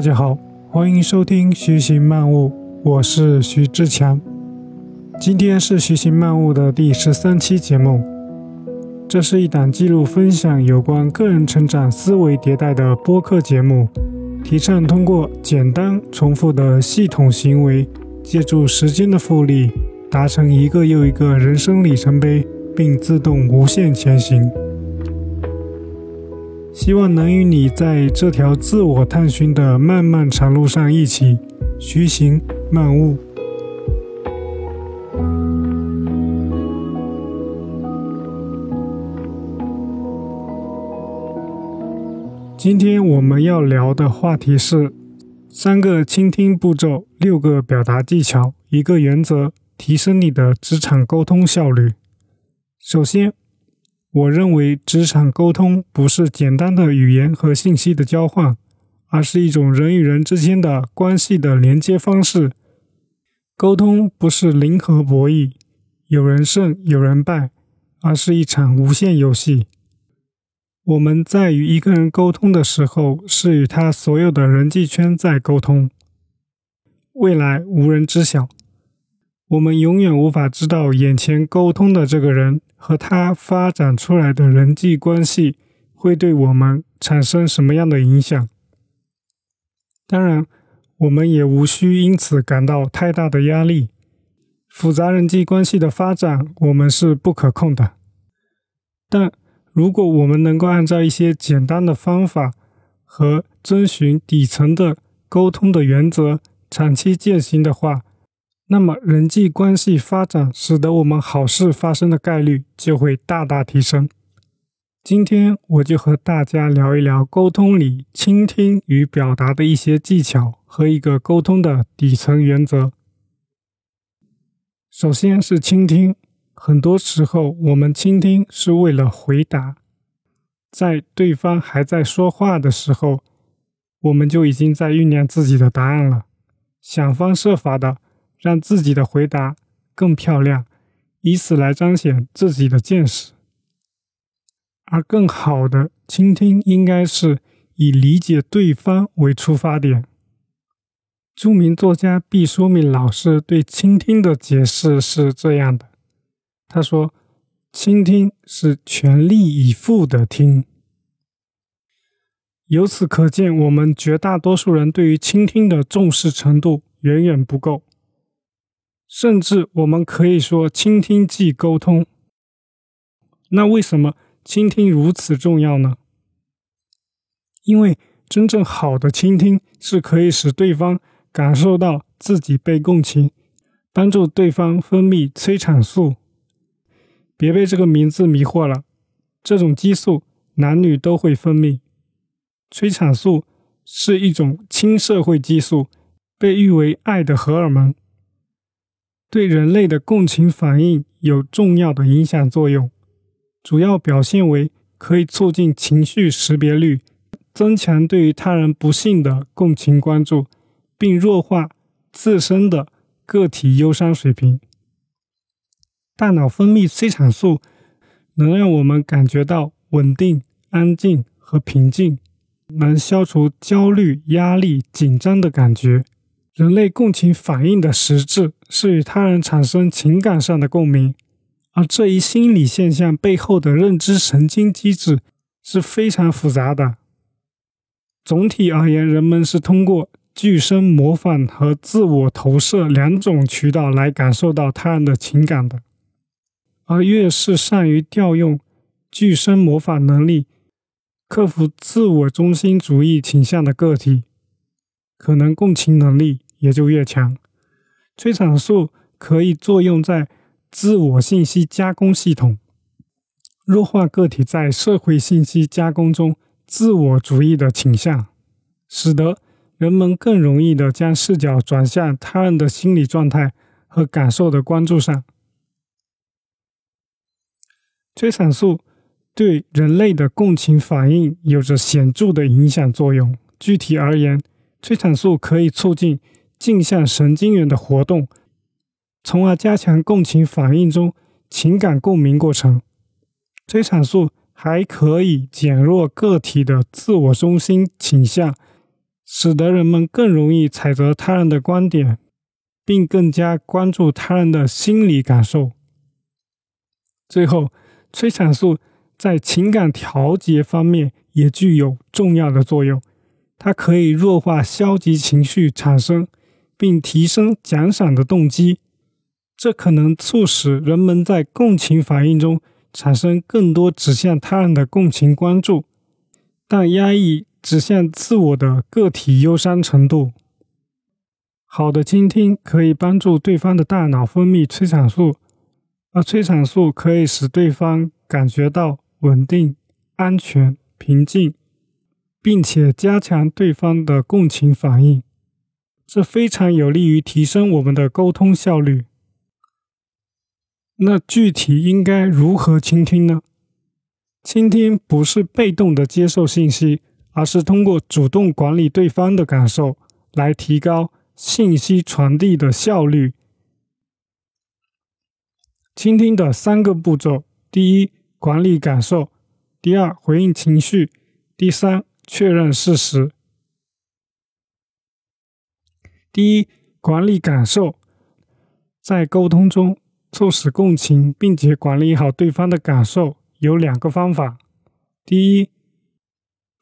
大家好，欢迎收听徐行漫悟，我是徐志强。今天是徐行漫悟的第十三期节目。这是一档记录分享有关个人成长、思维迭代的播客节目，提倡通过简单重复的系统行为，借助时间的复利，达成一个又一个人生里程碑，并自动无限前行。希望能与你在这条自我探寻的漫漫长路上一起徐行漫悟。今天我们要聊的话题是三个倾听步骤、六个表达技巧、一个原则，提升你的职场沟通效率。首先。我认为职场沟通不是简单的语言和信息的交换，而是一种人与人之间的关系的连接方式。沟通不是零和博弈，有人胜有人败，而是一场无限游戏。我们在与一个人沟通的时候，是与他所有的人际圈在沟通，未来无人知晓。我们永远无法知道眼前沟通的这个人和他发展出来的人际关系会对我们产生什么样的影响。当然，我们也无需因此感到太大的压力。复杂人际关系的发展，我们是不可控的。但如果我们能够按照一些简单的方法和遵循底层的沟通的原则，长期践行的话，那么人际关系发展，使得我们好事发生的概率就会大大提升。今天我就和大家聊一聊沟通里倾听与表达的一些技巧和一个沟通的底层原则。首先是倾听，很多时候我们倾听是为了回答，在对方还在说话的时候，我们就已经在酝酿自己的答案了，想方设法的。让自己的回答更漂亮，以此来彰显自己的见识。而更好的倾听应该是以理解对方为出发点。著名作家毕淑敏老师对倾听的解释是这样的：他说，倾听是全力以赴的听。由此可见，我们绝大多数人对于倾听的重视程度远远不够。甚至我们可以说，倾听即沟通。那为什么倾听如此重要呢？因为真正好的倾听是可以使对方感受到自己被共情，帮助对方分泌催产素。别被这个名字迷惑了，这种激素男女都会分泌。催产素是一种亲社会激素，被誉为爱的荷尔蒙。对人类的共情反应有重要的影响作用，主要表现为可以促进情绪识别率，增强对于他人不幸的共情关注，并弱化自身的个体忧伤水平。大脑分泌催产素，能让我们感觉到稳定、安静和平静，能消除焦虑、压力、紧张的感觉。人类共情反应的实质是与他人产生情感上的共鸣，而这一心理现象背后的认知神经机制是非常复杂的。总体而言，人们是通过具身模仿和自我投射两种渠道来感受到他人的情感的。而越是善于调用具身模仿能力，克服自我中心主义倾向的个体，可能共情能力。也就越强。催产素可以作用在自我信息加工系统，弱化个体在社会信息加工中自我主义的倾向，使得人们更容易的将视角转向他人的心理状态和感受的关注上。催产素对人类的共情反应有着显著的影响作用。具体而言，催产素可以促进。镜像神经元的活动，从而加强共情反应中情感共鸣过程。催产素还可以减弱个体的自我中心倾向，使得人们更容易采择他人的观点，并更加关注他人的心理感受。最后，催产素在情感调节方面也具有重要的作用，它可以弱化消极情绪产生，并提升奖赏的动机，这可能促使人们在共情反应中产生更多指向他人的共情关注，但压抑。指向自我的个体忧伤程度。好的倾听可以帮助对方的大脑分泌催产素，而催产素可以使对方感觉到稳定、安全、平静，并且加强对方的共情反应。这非常有利于提升我们的沟通效率。那具体应该如何倾听呢？倾听不是被动的接受信息。而是通过主动管理对方的感受，来提高信息传递的效率。倾听的三个步骤：第一，管理感受；第二，回应情绪；第三，确认事实。第一，管理感受，在沟通中促使共情，并且管理好对方的感受，有两个方法：第一。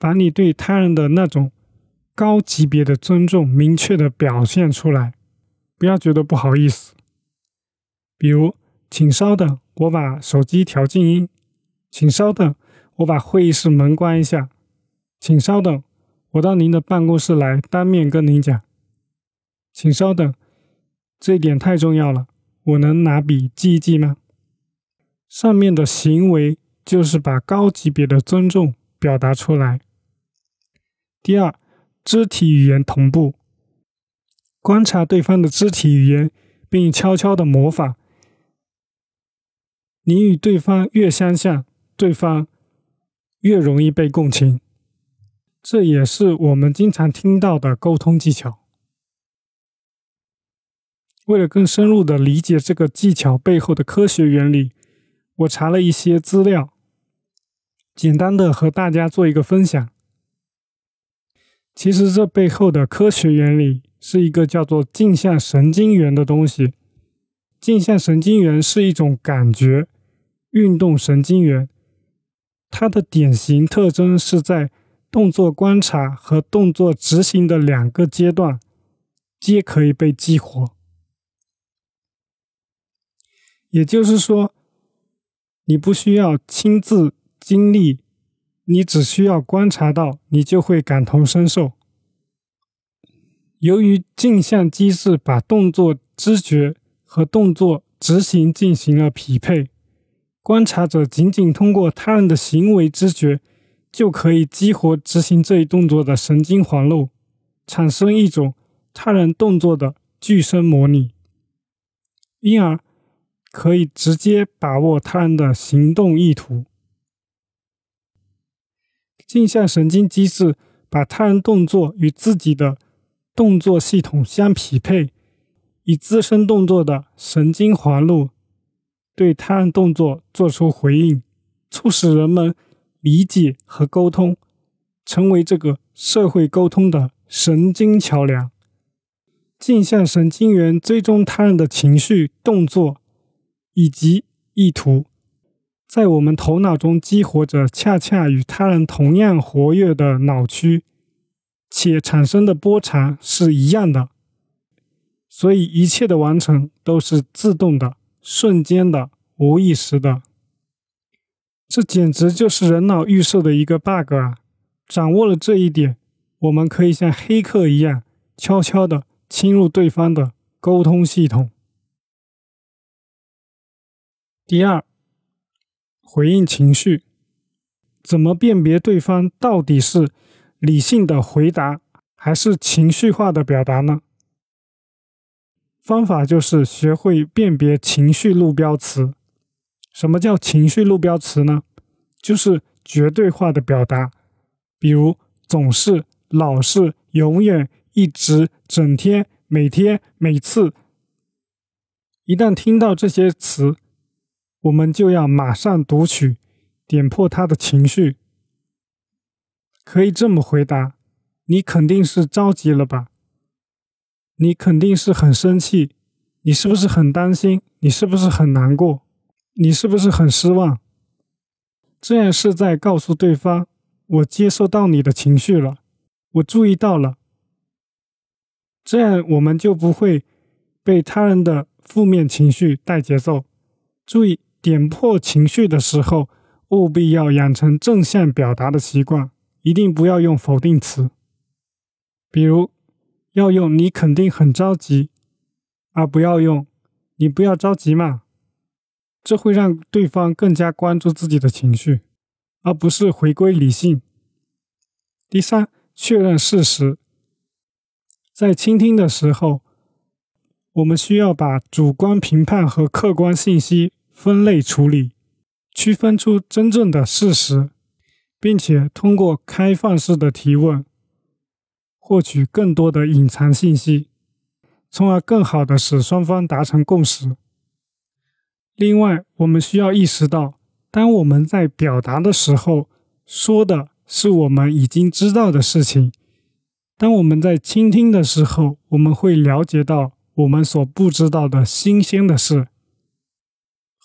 把你对他人的那种高级别的尊重明确的表现出来，不要觉得不好意思。比如，请稍等，我把手机调静音。请稍等，我把会议室门关一下。请稍等，我到您的办公室来当面跟您讲。请稍等，这点太重要了，我能拿笔记一记吗？上面的行为就是把高级别的尊重表达出来。第二，肢体语言同步，观察对方的肢体语言，并悄悄的模仿。你与对方越相像，对方越容易被共情。这也是我们经常听到的沟通技巧。为了更深入的理解这个技巧背后的科学原理，我查了一些资料，简单的和大家做一个分享。其实这背后的科学原理是一个叫做镜像神经元的东西。镜像神经元是一种感觉运动神经元，它的典型特征是在动作观察和动作执行的两个阶段皆可以被激活。也就是说，你不需要亲自经历。你只需要观察到，你就会感同身受。由于镜像机制把动作知觉和动作执行进行了匹配，观察者仅仅通过他人的行为知觉，就可以激活执行这一动作的神经环路，产生一种他人动作的具身模拟，因而可以直接把握他人的行动意图。镜像神经机制把他人动作与自己的动作系统相匹配，以自身动作的神经环路对他人动作做出回应，促使人们理解和沟通，成为这个社会沟通的神经桥梁。镜像神经元追踪他人的情绪、动作以及意图。在我们头脑中激活着恰恰与他人同样活跃的脑区，且产生的波长是一样的，所以一切的完成都是自动的、瞬间的、无意识的。这简直就是人脑预设的一个 bug 啊！掌握了这一点，我们可以像黑客一样，悄悄的侵入对方的沟通系统。第二。回应情绪，怎么辨别对方到底是理性的回答还是情绪化的表达呢？方法就是学会辨别情绪路标词。什么叫情绪路标词呢？就是绝对化的表达，比如总是、老是、永远、一直、整天、每天、每次。一旦听到这些词，我们就要马上读取，点破他的情绪。可以这么回答：你肯定是着急了吧？你肯定是很生气，你是不是很担心？你是不是很难过？你是不是很失望？这样是在告诉对方，我接受到你的情绪了，我注意到了。这样我们就不会被他人的负面情绪带节奏。注意点破情绪的时候，务必要养成正向表达的习惯，一定不要用否定词，比如要用“你肯定很着急”，而不要用“你不要着急嘛”。这会让对方更加关注自己的情绪，而不是回归理性。第三，确认事实。在倾听的时候，我们需要把主观评判和客观信息分类处理，区分出真正的事实，并且通过开放式的提问，获取更多的隐藏信息，从而更好的使双方达成共识。另外，我们需要意识到，当我们在表达的时候，说的是我们已经知道的事情；当我们在倾听的时候，我们会了解到我们所不知道的新鲜的事。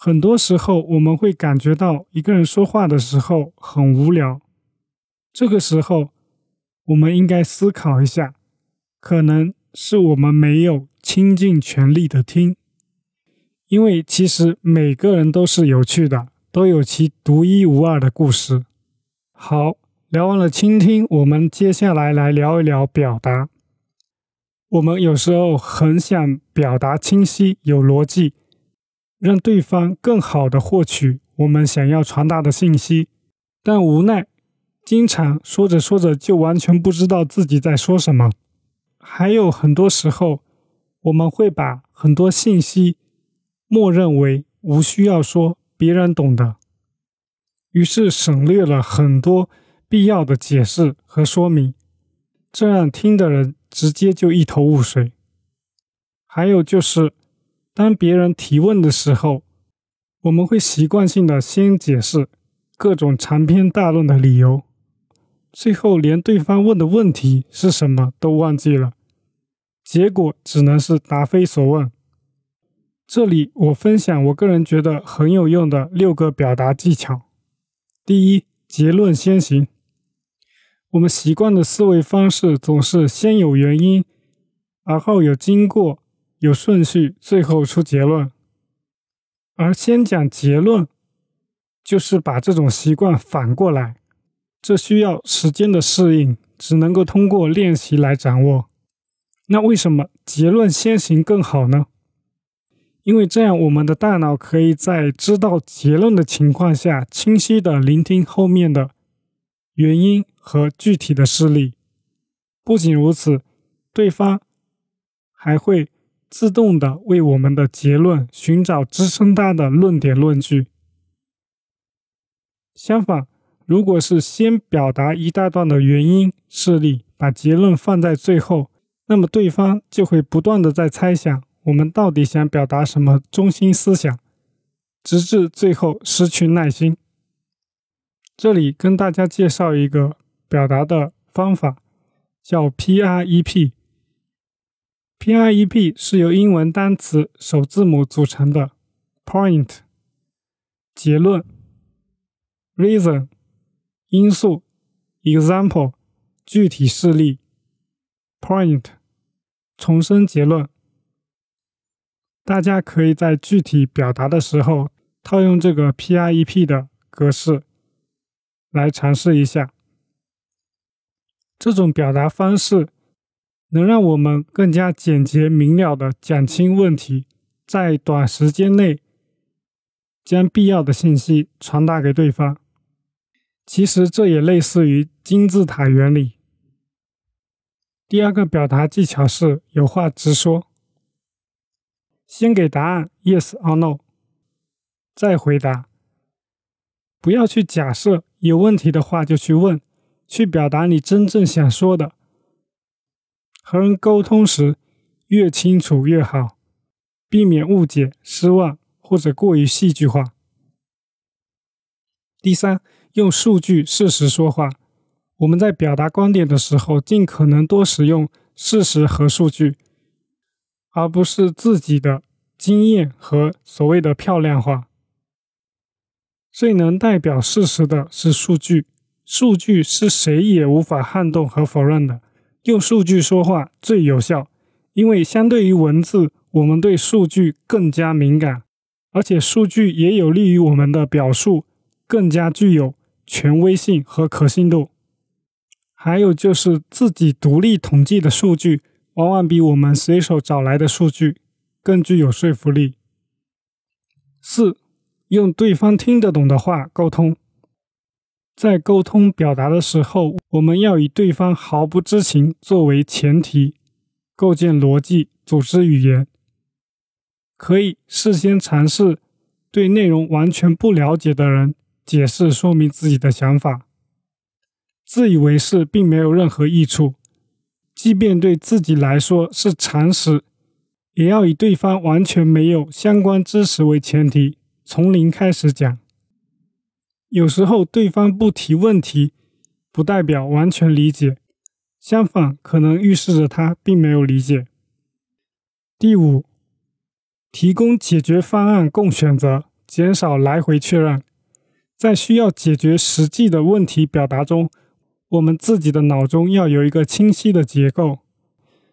很多时候，我们会感觉到一个人说话的时候很无聊，这个时候，我们应该思考一下，可能是我们没有倾尽全力的听。因为其实每个人都是有趣的，都有其独一无二的故事。好，聊完了倾听，我们接下来来聊一聊表达。我们有时候很想表达清晰、有逻辑，让对方更好的获取我们想要传达的信息，但无奈经常说着说着就完全不知道自己在说什么。还有很多时候，我们会把很多信息。默认为无需要说，别人懂的，于是省略了很多必要的解释和说明，这让听的人直接就一头雾水。还有就是，当别人提问的时候，我们会习惯性的先解释各种长篇大论的理由，最后连对方问的问题是什么都忘记了，结果只能是答非所问。这里我分享我个人觉得很有用的六个表达技巧。第一，结论先行。我们习惯的思维方式总是先有原因，而后有经过，有顺序，最后出结论。而先讲结论，就是把这种习惯反过来。这需要时间的适应，只能够通过练习来掌握。那为什么结论先行更好呢？因为这样，我们的大脑可以在知道结论的情况下，清晰的聆听后面的原因和具体的事例。不仅如此，对方还会自动的为我们的结论寻找支撑它的论点论据。相反，如果是先表达一大段的原因事例，把结论放在最后，那么对方就会不断的在猜想。我们到底想表达什么中心思想，直至最后失去耐心。这里跟大家介绍一个表达的方法，叫 PREP。PREP 是由英文单词首字母组成的：Point（ 结论）、Reason（ 因素）、Example（ 具体事例）、Point（ 重申结论）。大家可以在具体表达的时候套用这个 PREP 的格式来尝试一下。这种表达方式能让我们更加简洁明了的讲清问题，在短时间内将必要的信息传达给对方。其实这也类似于金字塔原理。第二个表达技巧是有话直说。先给答案，yes or no，再回答。不要去假设，有问题的话就去问，去表达你真正想说的。和人沟通时，越清楚越好，避免误解、失望或者过于戏剧化。第三，用数据、事实说话。我们在表达观点的时候，尽可能多使用事实和数据，而不是自己的经验和所谓的漂亮话。最能代表事实的是数据，数据是谁也无法撼动和否认的。用数据说话最有效，因为相对于文字，我们对数据更加敏感，而且数据也有利于我们的表述更加具有权威性和可信度。还有就是自己独立统计的数据，往往比我们随手找来的数据更具有说服力。四，用对方听得懂的话沟通。在沟通表达的时候，我们要以对方毫不知情作为前提，构建逻辑，组织语言。可以事先尝试对内容完全不了解的人解释说明自己的想法。自以为是并没有任何益处，即便对自己来说是常识，也要以对方完全没有相关知识为前提，从零开始讲。有时候对方不提问题，不代表完全理解，相反，可能预示着他并没有理解。第五，提供解决方案供选择，减少来回确认。在需要解决实际的问题表达中。我们自己的脑中要有一个清晰的结构。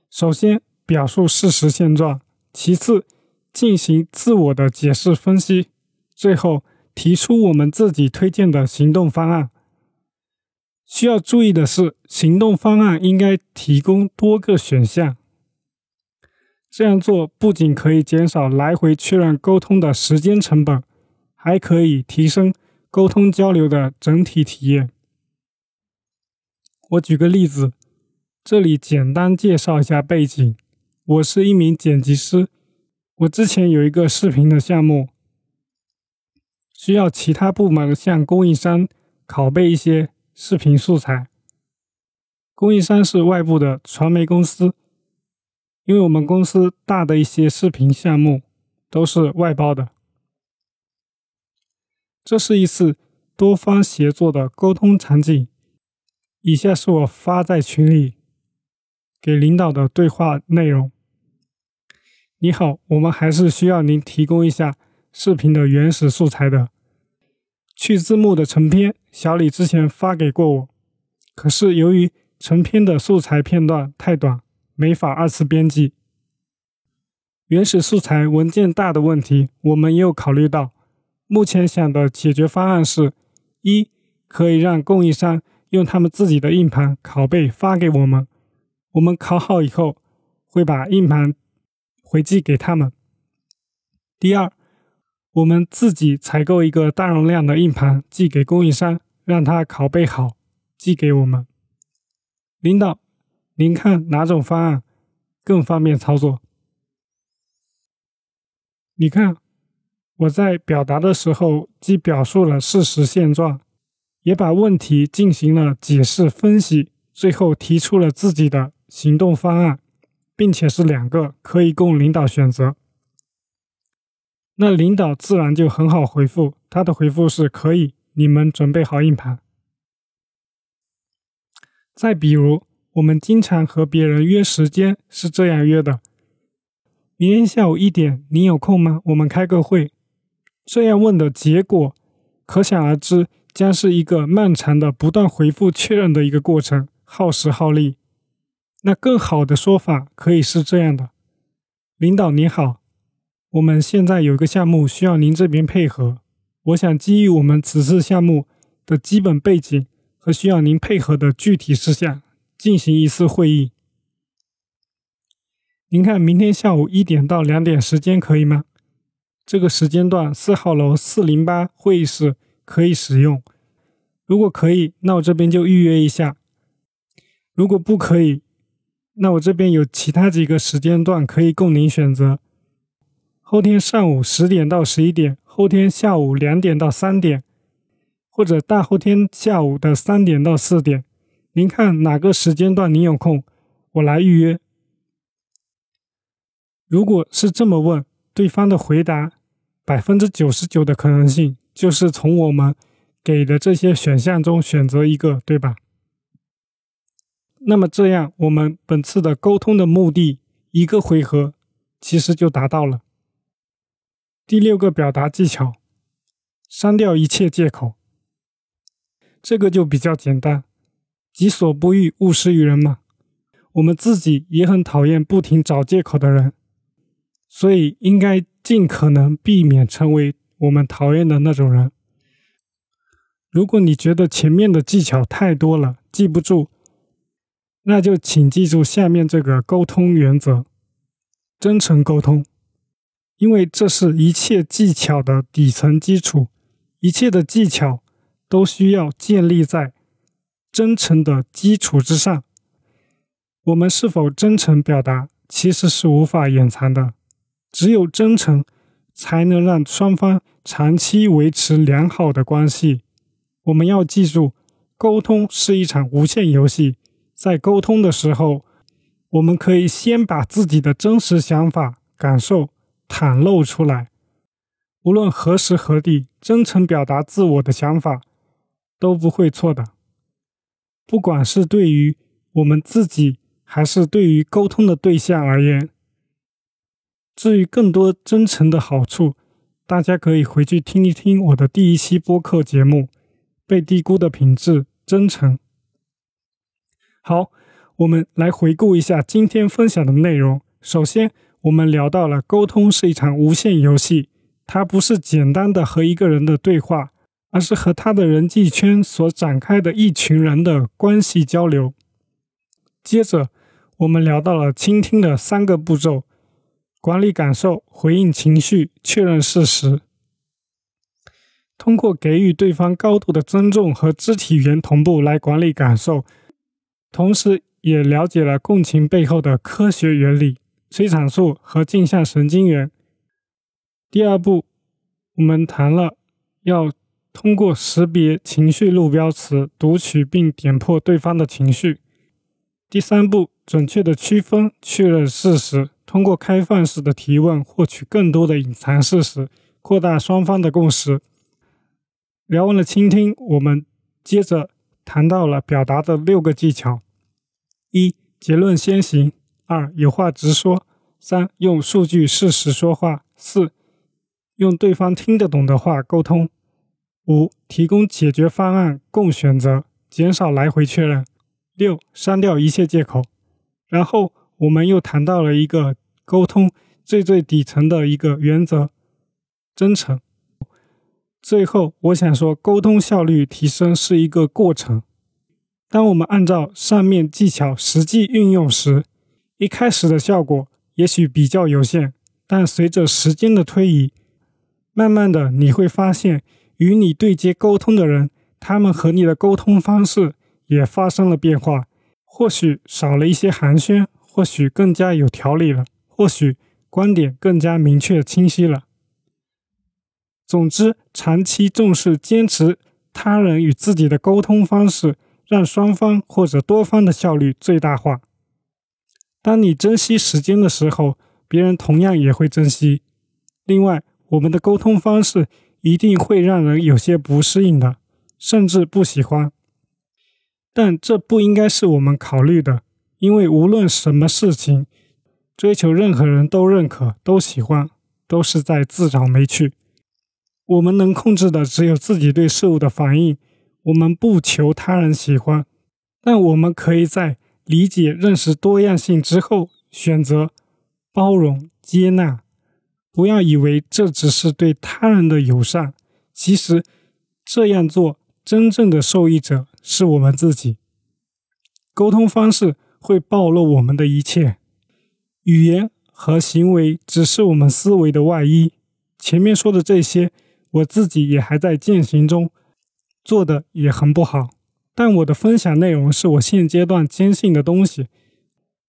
首先，表述事实现状；其次，进行自我的解释分析；最后，提出我们自己推荐的行动方案。需要注意的是，行动方案应该提供多个选项。这样做不仅可以减少来回确认沟通的时间成本，还可以提升沟通交流的整体体验。我举个例子，这里简单介绍一下背景。我是一名剪辑师，我之前有一个视频的项目，需要其他部门向供应商拷贝一些视频素材。供应商是外部的传媒公司，因为我们公司大的一些视频项目都是外包的。这是一次多方协作的沟通场景。以下是我发在群里给领导的对话内容。你好，我们还是需要您提供一下视频的原始素材的。去字幕的成片，小李之前发给过我，可是由于成片的素材片段太短，没法二次编辑。原始素材文件大的问题，我们也有考虑到。目前想的解决方案是：一，可以让供应商。用他们自己的硬盘拷贝发给我们，我们拷好以后会把硬盘回寄给他们。第二，我们自己采购一个大容量的硬盘寄给供应商，让他拷贝好寄给我们。领导，您看哪种方案更方便操作？你看，我在表达的时候既表述了事实现状。也把问题进行了解释分析，最后提出了自己的行动方案，并且是两个可以供领导选择。那领导自然就很好回复，他的回复是可以，你们准备好硬盘。再比如，我们经常和别人约时间是这样约的：明天下午一点，你有空吗？我们开个会。这样问的结果，可想而知。将是一个漫长的、不断回复确认的一个过程，耗时耗力。那更好的说法可以是这样的：领导您好，我们现在有一个项目需要您这边配合，我想基于我们此次项目的基本背景和需要您配合的具体事项，进行一次会议。您看明天下午一点到两点时间可以吗？这个时间段四号楼四零八会议室。可以使用，如果可以，那我这边就预约一下；如果不可以，那我这边有其他几个时间段可以供您选择。后天上午十点到十一点，后天下午两点到三点，或者大后天下午的三点到四点，您看哪个时间段您有空，我来预约。如果是这么问，对方的回答百分之九十九的可能性。就是从我们给的这些选项中选择一个，对吧？那么这样，我们本次的沟通的目的，一个回合其实就达到了。第六个表达技巧，删掉一切借口。这个就比较简单，己所不欲，勿施于人嘛。我们自己也很讨厌不停找借口的人，所以应该尽可能避免成为我们讨厌的那种人。如果你觉得前面的技巧太多了，记不住，那就请记住下面这个沟通原则：真诚沟通。因为这是一切技巧的底层基础，一切的技巧都需要建立在真诚的基础之上。我们是否真诚表达，其实是无法掩藏的。只有真诚，才能让双方长期维持良好的关系。我们要记住，沟通是一场无限游戏。在沟通的时候，我们可以先把自己的真实想法、感受。袒露出来，无论何时何地，真诚表达自我的想法都不会错的。不管是对于我们自己，还是对于沟通的对象而言。至于更多真诚的好处，大家可以回去听一听我的第一期播客节目《被低估的品质：真诚》。好，我们来回顾一下今天分享的内容。首先，我们聊到了沟通是一场无限游戏，它不是简单的和一个人的对话，而是和他的人际圈所展开的一群人的关系交流。接着，我们聊到了倾听的三个步骤：管理感受、回应情绪、确认事实。通过给予对方高度的尊重和肢体语言同步来管理感受，同时也了解了共情背后的科学原理。催产素和镜像神经元。第二步，我们谈了要通过识别情绪路标词，读取并点破对方的情绪。第三步，准确的区分、确认事实，通过开放式的提问获取更多的隐藏事实，扩大双方的共识。聊完了倾听，我们接着谈到了表达的六个技巧：一、结论先行。二有话直说，三用数据事实说话，四用对方听得懂的话沟通，五提供解决方案共选择，减少来回确认，六删掉一切借口。然后我们又谈到了一个沟通最最底层的一个原则：真诚。最后我想说，沟通效率提升是一个过程。当我们按照上面技巧实际运用时，一开始的效果也许比较有限，但随着时间的推移，慢慢的你会发现，与你对接沟通的人，他们和你的沟通方式也发生了变化，或许少了一些寒暄，或许更加有条理了，或许观点更加明确清晰了。总之，长期重视坚持他人与自己的沟通方式，让双方或者多方的效率最大化。当你珍惜时间的时候，别人同样也会珍惜。另外，我们的沟通方式一定会让人有些不适应的，甚至不喜欢。但这不应该是我们考虑的，因为无论什么事情，追求任何人都认可、都喜欢，都是在自找没趣。我们能控制的只有自己对事物的反应。我们不求他人喜欢，但我们可以在。理解、认识多样性之后，选择包容、接纳。不要以为这只是对他人的友善，其实这样做真正的受益者是我们自己。沟通方式会暴露我们的一切，语言和行为只是我们思维的外衣。前面说的这些，我自己也还在践行中，做的也很不好。但我的分享内容是我现阶段坚信的东西，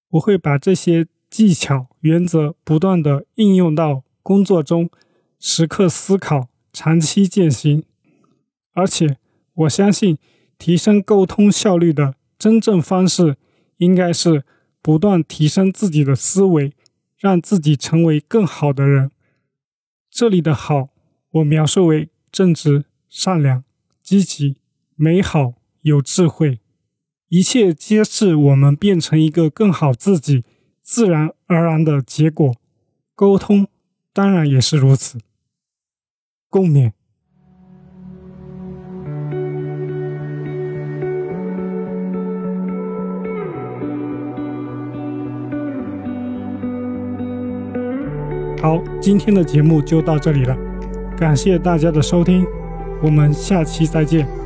我会把这些技巧、原则不断的应用到工作中，时刻思考，长期践行。而且，我相信提升沟通效率的真正方式，应该是不断提升自己的思维，让自己成为更好的人。这里的好，我描述为正直、善良、积极、美好。有智慧，一切皆是我们变成一个更好自己自然而然的结果。沟通当然也是如此。共勉。好，今天的节目就到这里了，感谢大家的收听，我们下期再见。